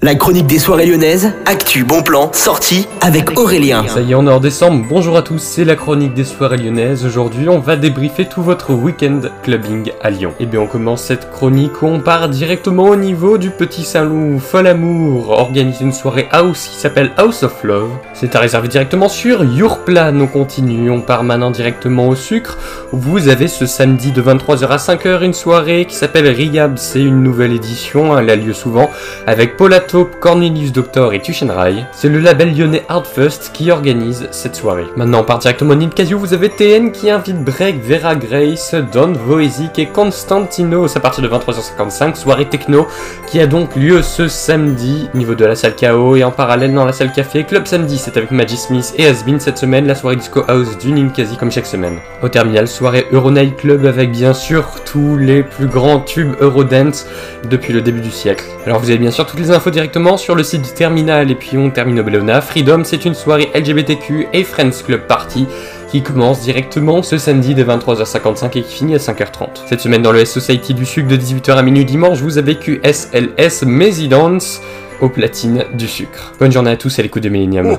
La chronique des soirées lyonnaises, actu, bon plan, sortie avec Aurélien. Ça y est, on est en décembre. Bonjour à tous, c'est la chronique des soirées lyonnaises. Aujourd'hui, on va débriefer tout votre week-end clubbing à Lyon. Et eh bien, on commence cette chronique où on part directement au niveau du Petit Saint-Loup. Fol Amour organise une soirée house qui s'appelle House of Love. C'est à réserver directement sur Yourplan. On continue, on part maintenant directement au sucre. Vous avez ce samedi de 23h à 5h une soirée qui s'appelle Riyab. C'est une nouvelle édition, elle a lieu souvent avec Paula Cornelius Doctor et Tushenrai, c'est le label lyonnais First qui organise cette soirée. Maintenant on part directement à Casio, vous avez TN qui invite Break, Vera Grace, Don Voesic et Constantino à partir de 23h55, soirée techno qui a donc lieu ce samedi au niveau de la salle KO et en parallèle dans la salle café. Club samedi c'est avec Maggie Smith et Asbin cette semaine, la soirée disco house du Ninkasi comme chaque semaine. Au terminal, soirée Euronight Club avec bien sûr tous les plus grands tubes Eurodance depuis le début du siècle. Alors vous avez bien sûr toutes les infos directement sur le site du terminal et puis on termine au Bellona. Freedom, c'est une soirée LGBTQ et Friends Club Party qui commence directement ce samedi de 23h55 et qui finit à 5h30. Cette semaine dans le S Society du Sucre de 18h à minuit dimanche, vous avez QSLS Mesidance au platine du sucre. Bonne journée à tous à l'écoute de Millennium.